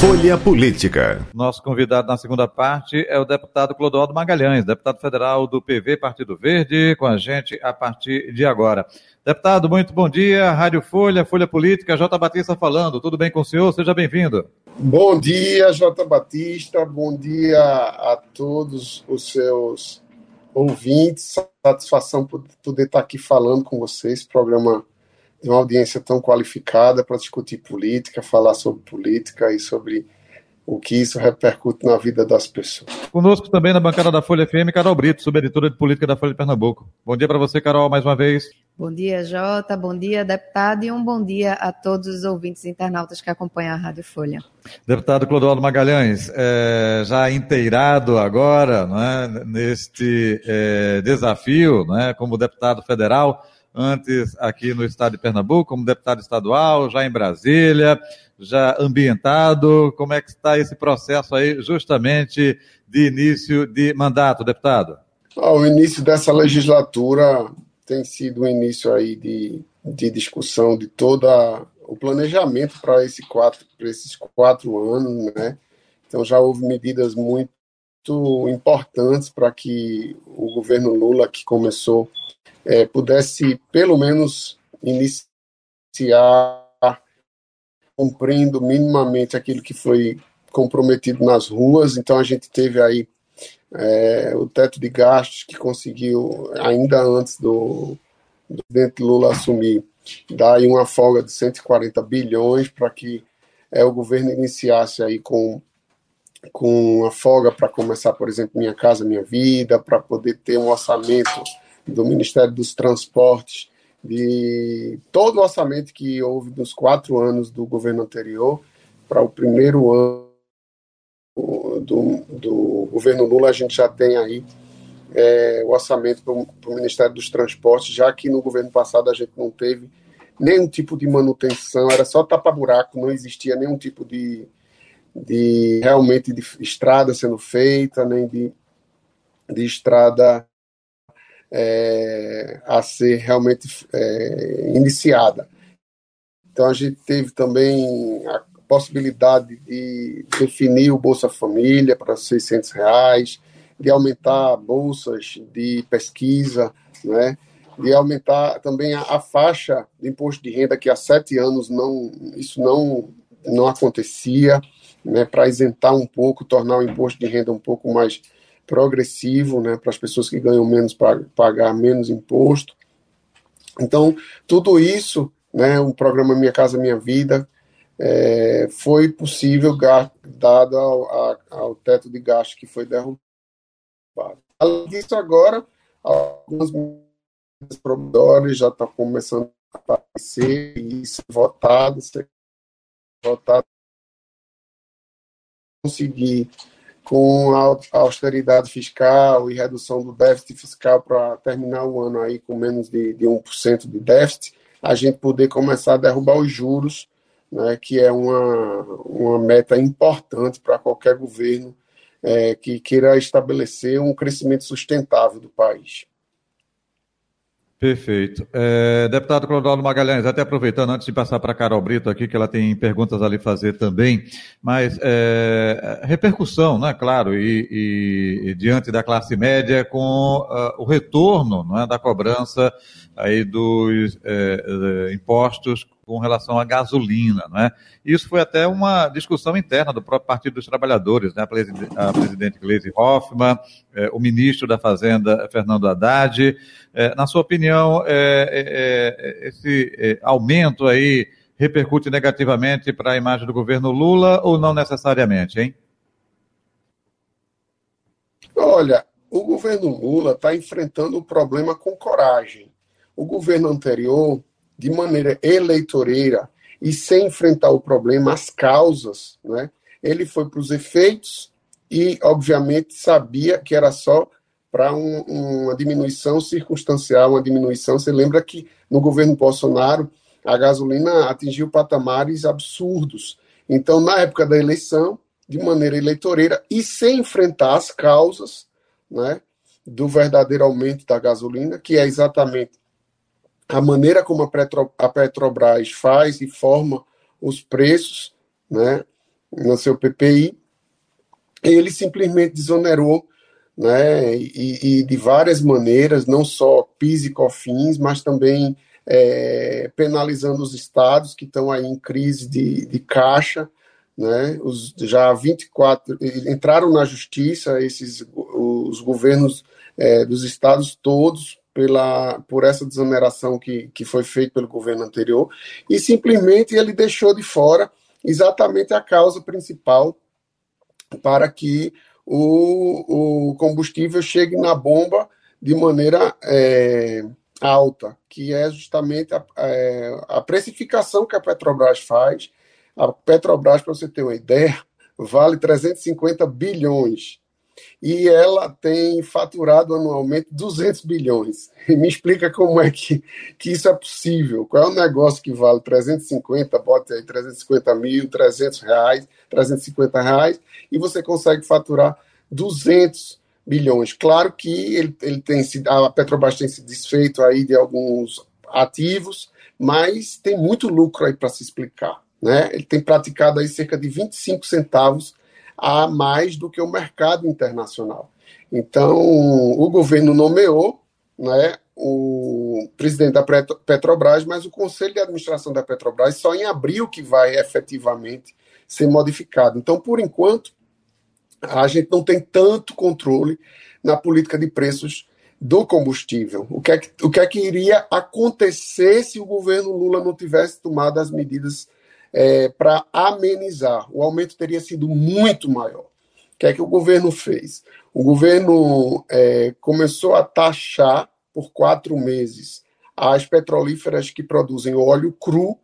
Folha Política. Nosso convidado na segunda parte é o deputado Clodoaldo Magalhães, deputado federal do PV Partido Verde, com a gente a partir de agora. Deputado, muito bom dia. Rádio Folha, Folha Política, J. Batista falando. Tudo bem com o senhor? Seja bem-vindo. Bom dia, J. Batista. Bom dia a todos os seus ouvintes. Satisfação por poder estar aqui falando com vocês. Programa uma audiência tão qualificada para discutir política, falar sobre política e sobre o que isso repercute na vida das pessoas. Conosco também na bancada da Folha FM, Carol Brito, subeditora de política da Folha de Pernambuco. Bom dia para você, Carol, mais uma vez. Bom dia, Jota, bom dia, deputado, e um bom dia a todos os ouvintes internautas que acompanham a Rádio Folha. Deputado Clodoaldo Magalhães, é, já inteirado agora né, neste é, desafio né, como deputado federal, antes aqui no estado de Pernambuco, como deputado estadual, já em Brasília, já ambientado. Como é que está esse processo aí, justamente de início de mandato, deputado? o início dessa legislatura tem sido um início aí de, de discussão de toda o planejamento para esse quatro, esses quatro anos, né? Então já houve medidas muito importantes para que o governo Lula, que começou é, pudesse, pelo menos, iniciar cumprindo minimamente aquilo que foi comprometido nas ruas. Então, a gente teve aí é, o teto de gastos que conseguiu, ainda antes do, presidente Lula assumir, dar aí uma folga de 140 bilhões para que é, o governo iniciasse aí com com a folga para começar, por exemplo, Minha Casa Minha Vida, para poder ter um orçamento do Ministério dos Transportes, de todo o orçamento que houve nos quatro anos do governo anterior, para o primeiro ano do, do governo Lula, a gente já tem aí é, o orçamento para o Ministério dos Transportes, já que no governo passado a gente não teve nenhum tipo de manutenção, era só tapa-buraco, não existia nenhum tipo de, de realmente de estrada sendo feita, nem de, de estrada é, a ser realmente é, iniciada. Então a gente teve também a possibilidade de definir o Bolsa Família para 600 reais, de aumentar bolsas de pesquisa, né? de aumentar também a, a, faixa de imposto de renda que há sete anos não isso não não acontecia, né? Para isentar um pouco, tornar o imposto de renda um pouco mais progressivo, né, para as pessoas que ganham menos pagar menos imposto. Então, tudo isso, né, o programa Minha Casa Minha Vida, é, foi possível dado ao, ao, teto de gasto que foi derrubado. Além disso, agora, medidas provisórias já estão começando a aparecer e ser votado, ser votado conseguir com a austeridade fiscal e redução do déficit fiscal para terminar o ano aí com menos de, de 1% de déficit, a gente poder começar a derrubar os juros, né, que é uma, uma meta importante para qualquer governo é, que queira estabelecer um crescimento sustentável do país. Perfeito. É, deputado Clodoaldo Magalhães, até aproveitando, antes de passar para a Carol Brito aqui, que ela tem perguntas ali fazer também, mas é, repercussão, né, claro, e, e, e, diante da classe média com uh, o retorno é, da cobrança aí dos é, é impostos com relação à gasolina, né? Isso foi até uma discussão interna do próprio Partido dos Trabalhadores, né? A presidente Gleisi Hoffmann, eh, o ministro da Fazenda, Fernando Haddad. Eh, na sua opinião, eh, esse aumento aí repercute negativamente para a imagem do governo Lula ou não necessariamente, hein? Olha, o governo Lula está enfrentando o problema com coragem. O governo anterior de maneira eleitoreira e sem enfrentar o problema, as causas, né? ele foi para os efeitos e, obviamente, sabia que era só para um, uma diminuição circunstancial, uma diminuição. Você lembra que no governo Bolsonaro a gasolina atingiu patamares absurdos. Então, na época da eleição, de maneira eleitoreira e sem enfrentar as causas né, do verdadeiro aumento da gasolina, que é exatamente a maneira como a, Petro, a Petrobras faz e forma os preços né, no seu PPI, ele simplesmente desonerou né, e, e de várias maneiras, não só PIS e COFINS, mas também é, penalizando os estados que estão aí em crise de, de caixa, né? Os já 24 entraram na justiça esses os governos é, dos estados todos pela por essa desoneração que, que foi feita pelo governo anterior e simplesmente ele deixou de fora exatamente a causa principal para que o, o combustível chegue na bomba de maneira é, alta, que é justamente a, é, a precificação que a Petrobras faz. A Petrobras, para você ter uma ideia, vale 350 bilhões e ela tem faturado anualmente 200 bilhões. Me explica como é que, que isso é possível. Qual é o negócio que vale 350, bote aí 350 mil, 300 reais, 350 reais, e você consegue faturar 200 bilhões. Claro que ele, ele tem se, a Petrobras tem se desfeito aí de alguns ativos, mas tem muito lucro aí para se explicar. Né? Ele tem praticado aí cerca de 25 centavos a mais do que o mercado internacional. Então, o governo nomeou né, o presidente da Petrobras, mas o conselho de administração da Petrobras só em abril que vai efetivamente ser modificado. Então, por enquanto, a gente não tem tanto controle na política de preços do combustível. O que, é que, o que é que iria acontecer se o governo Lula não tivesse tomado as medidas é, para amenizar. O aumento teria sido muito maior. O que é que o governo fez? O governo é, começou a taxar por quatro meses as petrolíferas que produzem óleo cru.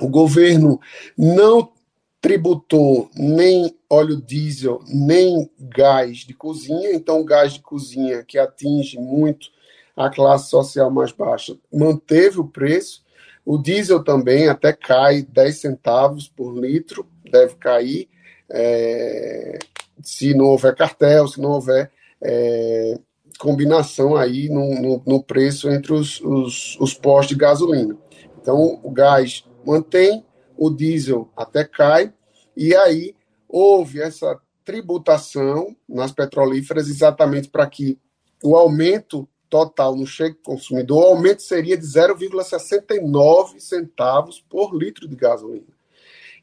O governo não tributou nem óleo diesel, nem gás de cozinha. Então, o gás de cozinha, que atinge muito a classe social mais baixa, manteve o preço. O diesel também até cai 10 centavos por litro, deve cair, é, se não houver cartel, se não houver é, combinação aí no, no, no preço entre os, os, os postos de gasolina. Então, o gás mantém, o diesel até cai, e aí houve essa tributação nas petrolíferas exatamente para que o aumento total no cheque consumidor, o aumento seria de 0,69 centavos por litro de gasolina.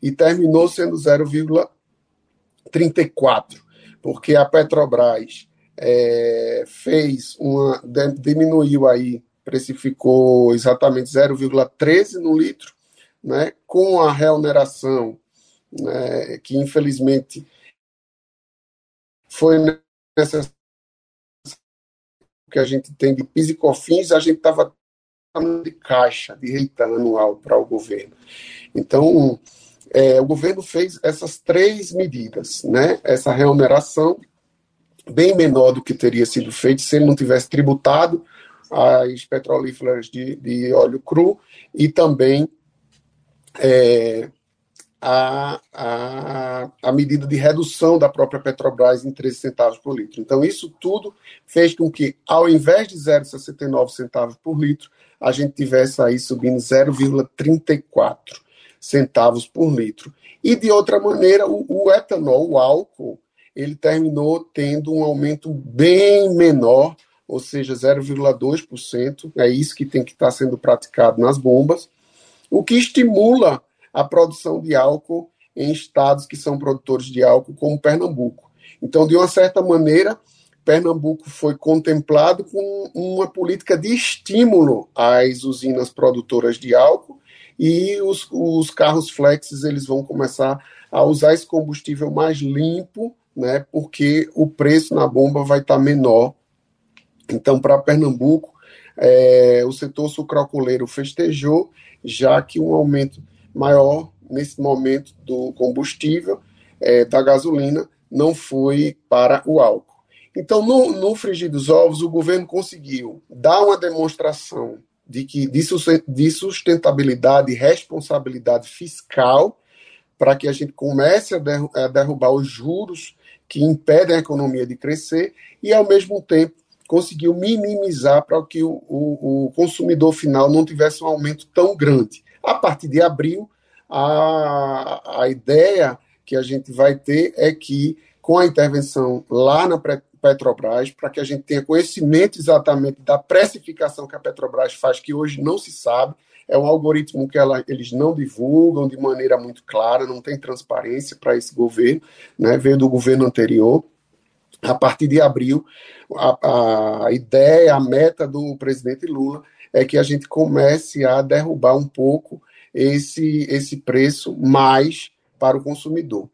E terminou sendo 0,34, porque a Petrobras é, fez uma. diminuiu aí, precificou exatamente 0,13 no litro, né, com a reoneração, né, que infelizmente foi necessária que a gente tem de PIS e COFINS, a gente estava de caixa de reta anual para o governo. Então, é, o governo fez essas três medidas, né? Essa remuneração bem menor do que teria sido feito se ele não tivesse tributado as petrolíferas de, de óleo cru e também é, a, a, a medida de redução da própria Petrobras em 13 centavos por litro. Então, isso tudo fez com que, ao invés de 0,69 centavos por litro, a gente tivesse aí subindo 0,34 centavos por litro. E, de outra maneira, o, o etanol, o álcool, ele terminou tendo um aumento bem menor, ou seja, 0,2%. É isso que tem que estar sendo praticado nas bombas, o que estimula a produção de álcool em estados que são produtores de álcool, como Pernambuco. Então, de uma certa maneira, Pernambuco foi contemplado com uma política de estímulo às usinas produtoras de álcool e os, os carros flexes eles vão começar a usar esse combustível mais limpo, né, porque o preço na bomba vai estar menor. Então, para Pernambuco, é, o setor sucroalcooleiro festejou, já que um aumento maior nesse momento do combustível, é, da gasolina, não foi para o álcool. Então, no, no frigir dos ovos, o governo conseguiu dar uma demonstração de, que, de sustentabilidade e responsabilidade fiscal para que a gente comece a derrubar os juros que impedem a economia de crescer e, ao mesmo tempo, conseguiu minimizar para que o, o, o, consumidor final não tivesse um aumento tão grande. A partir de abril, a, a ideia que a gente vai ter é que, com a intervenção lá na Petrobras, para que a gente tenha conhecimento exatamente da precificação que a Petrobras faz, que hoje não se sabe, é um algoritmo que ela, eles não divulgam de maneira muito clara, não tem transparência para esse governo, né, veio do governo anterior. A partir de abril, a, a ideia, a meta do presidente Lula é que a gente comece a derrubar um pouco esse, esse preço mais para o consumidor.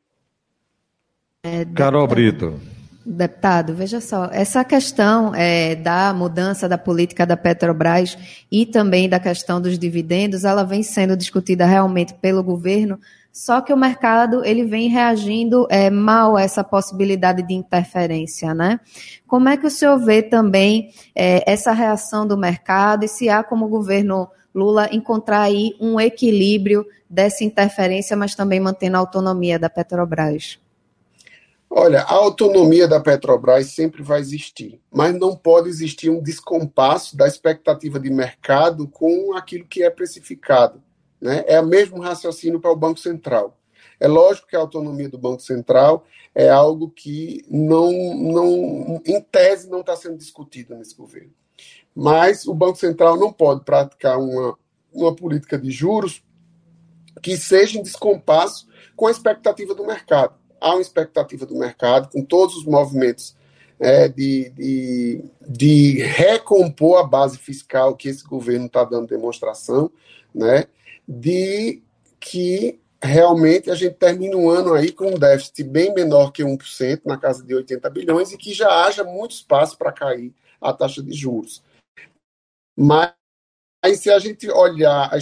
É, Carol Brito. Deputado, veja só, essa questão é, da mudança da política da Petrobras e também da questão dos dividendos, ela vem sendo discutida realmente pelo governo, só que o mercado ele vem reagindo é, mal a essa possibilidade de interferência, né? Como é que o senhor vê também é, essa reação do mercado e se há como o governo Lula encontrar aí um equilíbrio dessa interferência, mas também mantendo a autonomia da Petrobras? Olha, a autonomia da Petrobras sempre vai existir, mas não pode existir um descompasso da expectativa de mercado com aquilo que é precificado. Né? É o mesmo raciocínio para o Banco Central. É lógico que a autonomia do Banco Central é algo que não, não em tese, não está sendo discutido nesse governo. Mas o Banco Central não pode praticar uma, uma política de juros que seja em descompasso com a expectativa do mercado há uma expectativa do mercado, com todos os movimentos é, de, de, de, recompor a base fiscal que esse governo está dando demonstração, né, de que realmente a gente termina um ano aí com um déficit bem menor que 1%, na casa de 80 bilhões, e que já haja muito espaço para cair a taxa de juros. Mas se a gente olhar a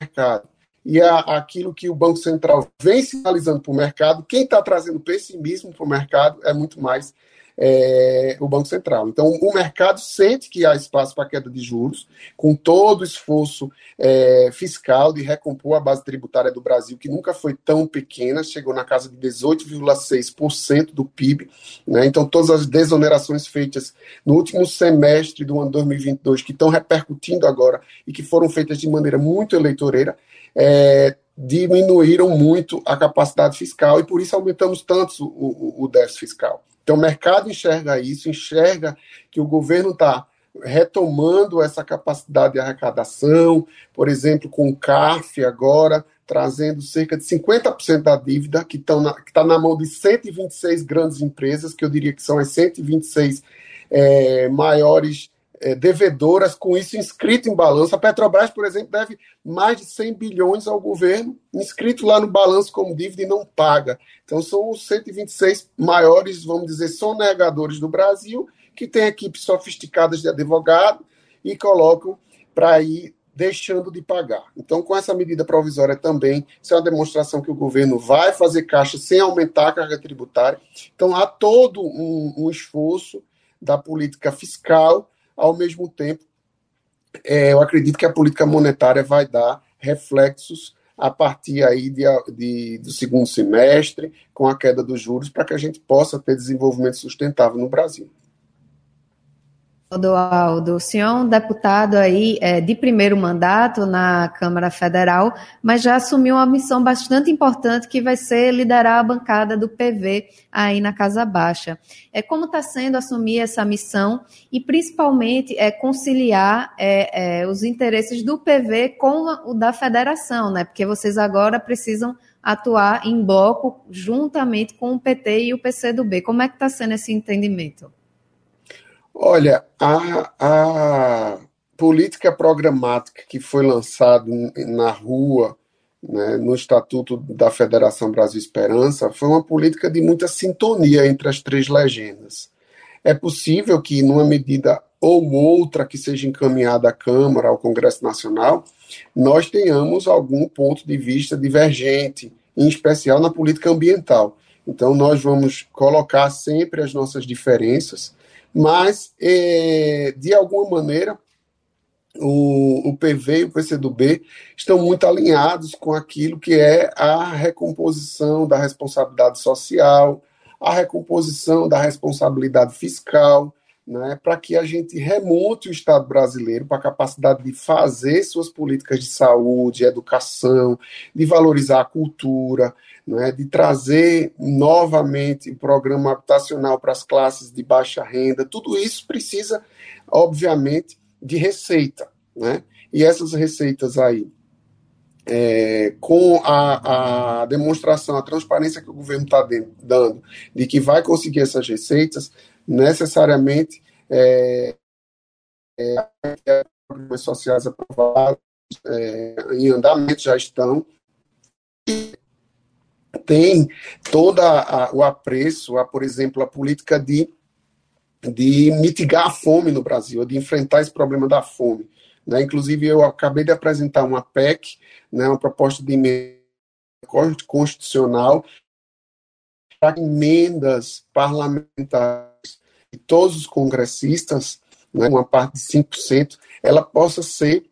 mercado e a, aquilo que o Banco Central vem sinalizando para o mercado, quem está trazendo pessimismo para o mercado é muito mais é, o Banco Central. Então, o mercado sente que há espaço para queda de juros, com todo o esforço é, fiscal de recompor a base tributária do Brasil, que nunca foi tão pequena, chegou na casa de 18,6% do PIB. Né? Então, todas as desonerações feitas no último semestre do ano 2022, que estão repercutindo agora e que foram feitas de maneira muito eleitoreira, é, diminuíram muito a capacidade fiscal e por isso aumentamos tanto o, o, o déficit fiscal. Então o mercado enxerga isso, enxerga que o governo está retomando essa capacidade de arrecadação, por exemplo, com o CARF agora, trazendo cerca de 50% da dívida, que está na, tá na mão de 126 grandes empresas, que eu diria que são as 126 é, maiores é, devedoras com isso inscrito em balanço. A Petrobras, por exemplo, deve mais de 100 bilhões ao governo, inscrito lá no balanço como dívida e não paga. Então, são os 126 maiores, vamos dizer, sonegadores do Brasil, que têm equipes sofisticadas de advogado e colocam para ir deixando de pagar. Então, com essa medida provisória também, isso é uma demonstração que o governo vai fazer caixa sem aumentar a carga tributária. Então, há todo um, um esforço da política fiscal ao mesmo tempo, é, eu acredito que a política monetária vai dar reflexos a partir aí de, de, do segundo semestre, com a queda dos juros, para que a gente possa ter desenvolvimento sustentável no Brasil. Aldo, o senhor é um deputado aí é, de primeiro mandato na Câmara Federal, mas já assumiu uma missão bastante importante que vai ser liderar a bancada do PV aí na Casa Baixa. É, como está sendo assumir essa missão e principalmente é, conciliar é, é, os interesses do PV com o da federação, né? Porque vocês agora precisam atuar em bloco juntamente com o PT e o PCdoB. Como é que está sendo esse entendimento? Olha, a, a política programática que foi lançada na rua, né, no Estatuto da Federação Brasil Esperança, foi uma política de muita sintonia entre as três legendas. É possível que, numa medida ou outra que seja encaminhada à Câmara, ao Congresso Nacional, nós tenhamos algum ponto de vista divergente, em especial na política ambiental. Então, nós vamos colocar sempre as nossas diferenças mas, é, de alguma maneira, o, o PV e o PCdoB estão muito alinhados com aquilo que é a recomposição da responsabilidade social, a recomposição da responsabilidade fiscal, né, para que a gente remonte o Estado brasileiro para a capacidade de fazer suas políticas de saúde, educação, de valorizar a cultura, né, de trazer novamente o programa habitacional para as classes de baixa renda. Tudo isso precisa, obviamente, de receita. Né? E essas receitas aí, é, com a, a, demonstração, a transparência que o governo está dando de que vai conseguir essas receitas, necessariamente é, é, programas sociais aprovados é, em andamento já estão. Tem todo o apreço a, por exemplo, a política de, de mitigar a fome no Brasil, de enfrentar esse problema da fome. Né? Inclusive, eu acabei de apresentar uma PEC, né, uma proposta de emenda constitucional para emendas parlamentares de todos os congressistas, né, uma parte de 5%, ela possa ser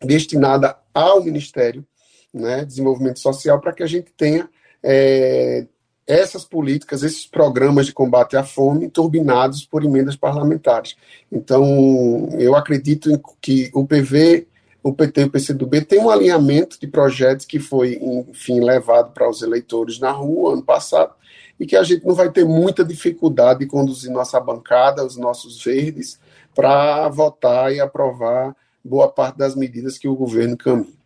destinada ao Ministério né, Desenvolvimento Social para que a gente tenha é, essas políticas, esses programas de combate à fome turbinados por emendas parlamentares. Então, eu acredito que o PV, o PT e o PCdoB têm um alinhamento de projetos que foi, enfim, levado para os eleitores na rua ano passado e que a gente não vai ter muita dificuldade de conduzir nossa bancada, os nossos verdes, para votar e aprovar boa parte das medidas que o governo caminha.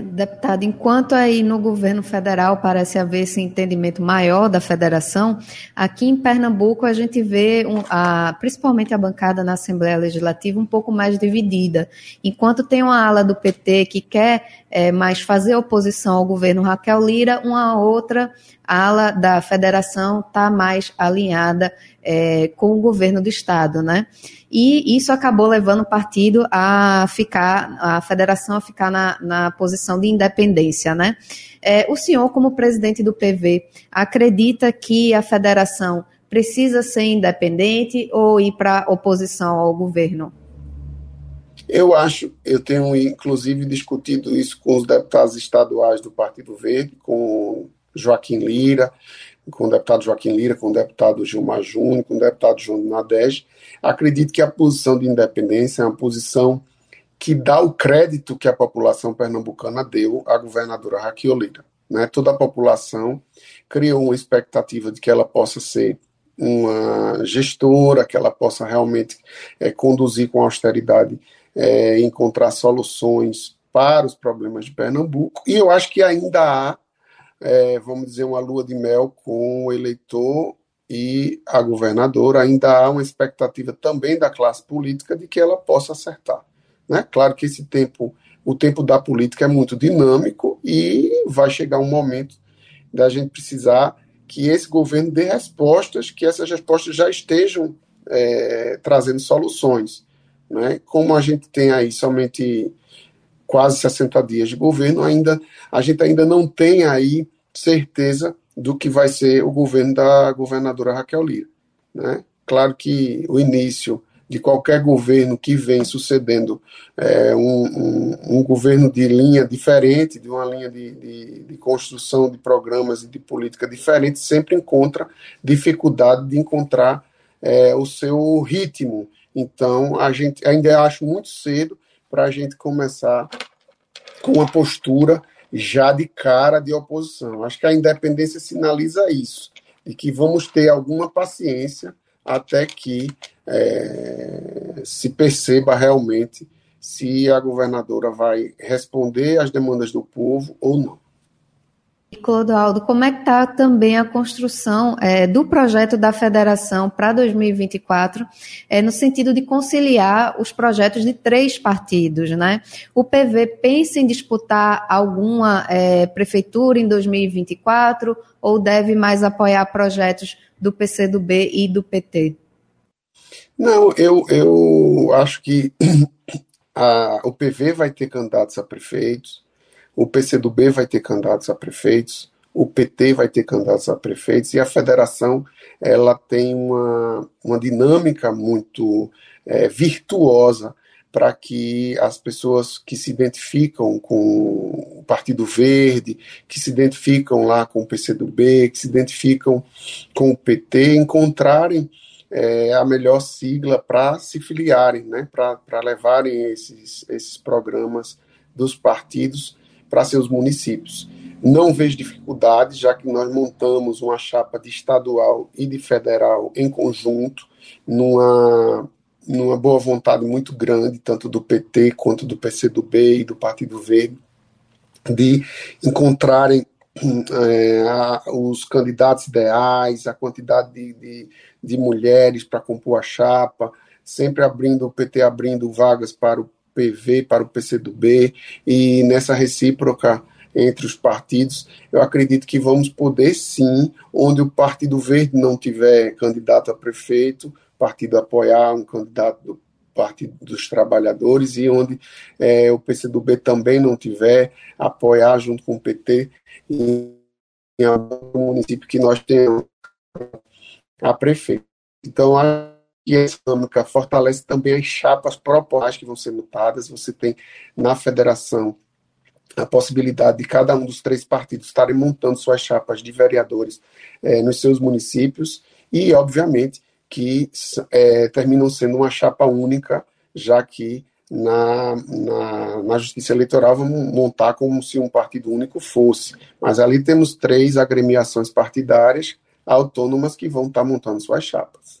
Deputado, enquanto aí no governo federal parece haver esse entendimento maior da federação, aqui em Pernambuco a gente vê, um, a, principalmente a bancada na Assembleia Legislativa, um pouco mais dividida. Enquanto tem uma ala do PT que quer é, mais fazer oposição ao governo Raquel Lira, uma outra ala da federação está mais alinhada é, com o governo do Estado, né? e isso acabou levando o partido a ficar, a federação a ficar na, na posição de independência, né? É, o senhor, como presidente do PV, acredita que a federação precisa ser independente ou ir para oposição ao governo? Eu acho, eu tenho inclusive discutido isso com os deputados estaduais do Partido Verde, com Joaquim Lira, com o deputado Joaquim Lira, com o deputado Gilmar Júnior, com o deputado João Nadege. Acredito que a posição de independência é uma posição que dá o crédito que a população pernambucana deu à governadora Raquel Lira. Né? Toda a população criou uma expectativa de que ela possa ser uma gestora, que ela possa realmente é, conduzir com austeridade, é, encontrar soluções para os problemas de Pernambuco. E eu acho que ainda há é, vamos dizer, uma lua de mel com o eleitor e a governadora. Ainda há uma expectativa também da classe política de que ela possa acertar. Né? Claro que esse tempo, o tempo da política é muito dinâmico e vai chegar um momento da gente precisar que esse governo dê respostas, que essas respostas já estejam é, trazendo soluções. Né? Como a gente tem aí somente quase 60 dias de governo, ainda a gente ainda não tem aí certeza do que vai ser o governo da governadora Raquel Lira. Né? Claro que o início de qualquer governo que vem sucedendo é, um, um, um, governo de linha diferente, de uma linha de, de, de, construção de programas e de política diferente, sempre encontra dificuldade de encontrar é, o seu ritmo. Então, a gente ainda acho muito cedo para a gente começar com uma postura já de cara de oposição. Acho que a independência sinaliza isso, de que vamos ter alguma paciência até que é, se perceba realmente se a governadora vai responder às demandas do povo ou não. Clodoaldo, como é que está também a construção é, do projeto da federação para 2024, é, no sentido de conciliar os projetos de três partidos, né? O PV pensa em disputar alguma é, prefeitura em 2024 ou deve mais apoiar projetos do PCdoB e do PT? Não, eu, eu acho que a, o PV vai ter candidatos a prefeitos, o PCdoB vai ter candidatos a prefeitos, o PT vai ter candidatos a prefeitos e a federação ela tem uma, uma dinâmica muito é, virtuosa para que as pessoas que se identificam com o Partido Verde, que se identificam lá com o PCdoB, que se identificam com o PT, encontrarem é, a melhor sigla para se filiarem, né, para levarem esses, esses programas dos partidos para seus municípios. Não vejo dificuldade, já que nós montamos uma chapa de estadual e de federal em conjunto, numa, numa boa vontade muito grande, tanto do PT quanto do PCdoB e do Partido Verde, de encontrarem é, a, os candidatos ideais, a quantidade de, de, de mulheres para compor a chapa, sempre abrindo o PT abrindo vagas para o PV, para o PCdoB, e nessa recíproca entre os partidos, eu acredito que vamos poder sim, onde o Partido Verde não tiver candidato a prefeito, partido apoiar um candidato do Partido dos Trabalhadores e onde é, o PCdoB também não tiver, apoiar junto com o PT em, em algum município que nós tenhamos a prefeito. Então, a e a Islâmica fortalece também as chapas propostas que vão ser mutadas. Você tem na federação a possibilidade de cada um dos três partidos estarem montando suas chapas de vereadores é, nos seus municípios e, obviamente, que é, terminam sendo uma chapa única, já que na, na, na, Justiça Eleitoral vamos montar como se um partido único fosse. Mas ali temos três agremiações partidárias autônomas que vão estar montando suas chapas.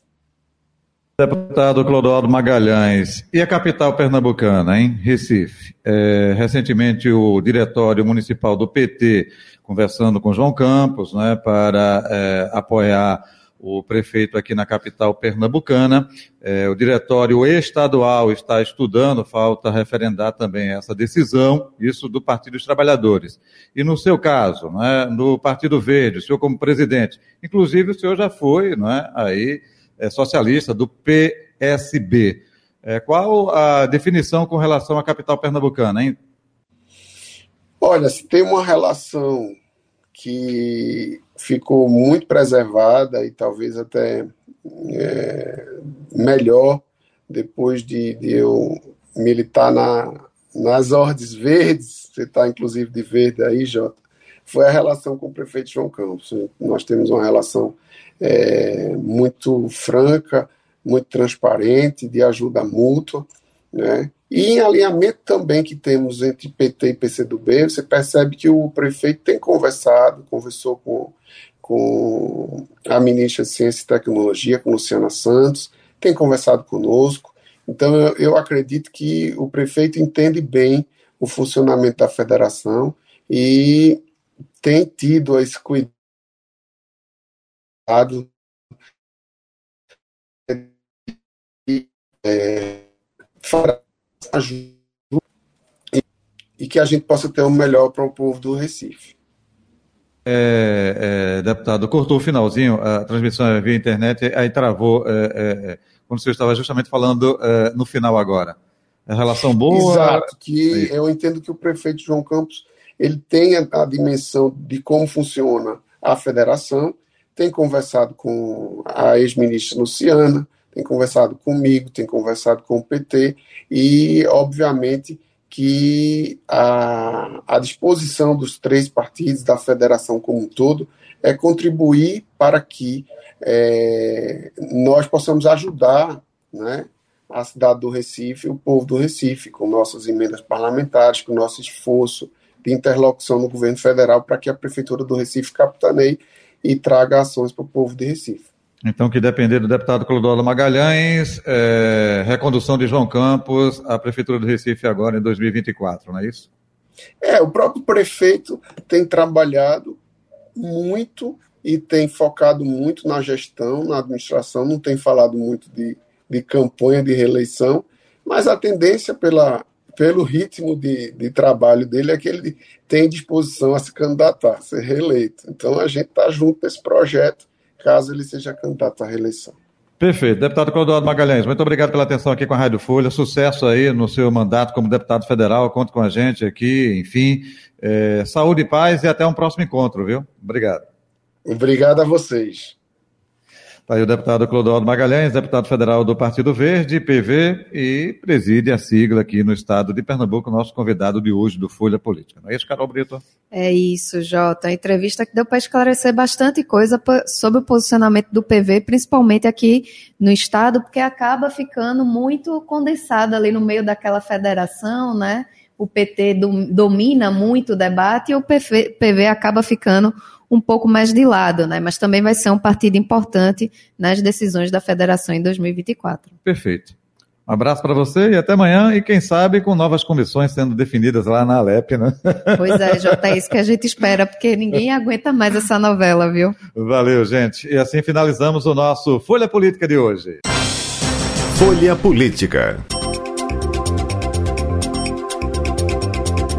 Deputado Clodoaldo Magalhães, e a capital pernambucana, hein? Recife. É, recentemente, o Diretório Municipal do PT, conversando com João Campos, né, para é, apoiar o prefeito aqui na capital pernambucana. É, o Diretório Estadual está estudando, falta referendar também essa decisão, isso do Partido dos Trabalhadores. E no seu caso, né, no Partido Verde, o senhor como presidente, inclusive o senhor já foi, né, aí socialista, do PSB. É, qual a definição com relação à capital pernambucana, hein? Olha, se tem uma relação que ficou muito preservada e talvez até é, melhor depois de, de, eu militar na, nas ordens verdes, você está inclusive de verde aí, Jota, foi a relação com o prefeito João Campos. Nós temos uma relação é, muito franca, muito transparente, de ajuda mútua, né? E em alinhamento também que temos entre PT e PCdoB, você percebe que o prefeito tem conversado, conversou com, com a ministra de Ciência e Tecnologia, com Luciana Santos, tem conversado conosco. Então, eu, eu acredito que o prefeito entende bem o funcionamento da federação e tem tido esse cuidado é, e que a gente possa ter o melhor para o povo do Recife. É, é, deputado, cortou o finalzinho, a transmissão é via internet, aí travou, é, é, quando você estava justamente falando no final agora. A relação boa. Exato, que eu entendo que o prefeito João Campos ele tem a dimensão de como funciona a federação, tem conversado com a ex-ministra Luciana, tem conversado comigo, tem conversado com o PT e, obviamente, que a, a disposição dos três partidos, da federação como um todo, é contribuir para que é, nós possamos ajudar né, a cidade do Recife, o povo do Recife, com nossas emendas parlamentares, com nosso esforço de interlocução no governo federal para que a Prefeitura do Recife capitaneie e traga ações para o povo de Recife. Então, que depender do deputado Clodoaldo Magalhães, é, recondução de João Campos à Prefeitura do Recife agora em 2024, não é isso? É, o próprio prefeito tem trabalhado muito e tem focado muito na gestão, na administração, não tem falado muito de, de campanha de reeleição, mas a tendência pela, pelo ritmo de, de trabalho dele, é que ele tem disposição a se candidatar, a ser reeleito. Então a gente está junto nesse projeto, caso ele seja candidato à reeleição. Perfeito. Deputado Clodoaldo Magalhães, muito obrigado pela atenção aqui com a Rádio Folha. Sucesso aí no seu mandato como deputado federal. Conte com a gente aqui, enfim. É, saúde e paz e até um próximo encontro, viu? Obrigado. Obrigado a vocês. Está aí o deputado Clodoaldo Magalhães, deputado federal do Partido Verde, PV, e preside a sigla aqui no estado de Pernambuco, nosso convidado de hoje do Folha Política. Não é isso, Carol Brito? É isso, Jota. A entrevista que deu para esclarecer bastante coisa sobre o posicionamento do PV, principalmente aqui no estado, porque acaba ficando muito condensado ali no meio daquela federação, né? O PT domina muito o debate e o PV, PV acaba ficando um pouco mais de lado, né? Mas também vai ser um partido importante nas decisões da federação em 2024. Perfeito. Um abraço para você e até amanhã. E quem sabe com novas comissões sendo definidas lá na Alep, né? Pois é, Jota, é isso que a gente espera, porque ninguém aguenta mais essa novela, viu? Valeu, gente. E assim finalizamos o nosso Folha Política de hoje. Folha Política.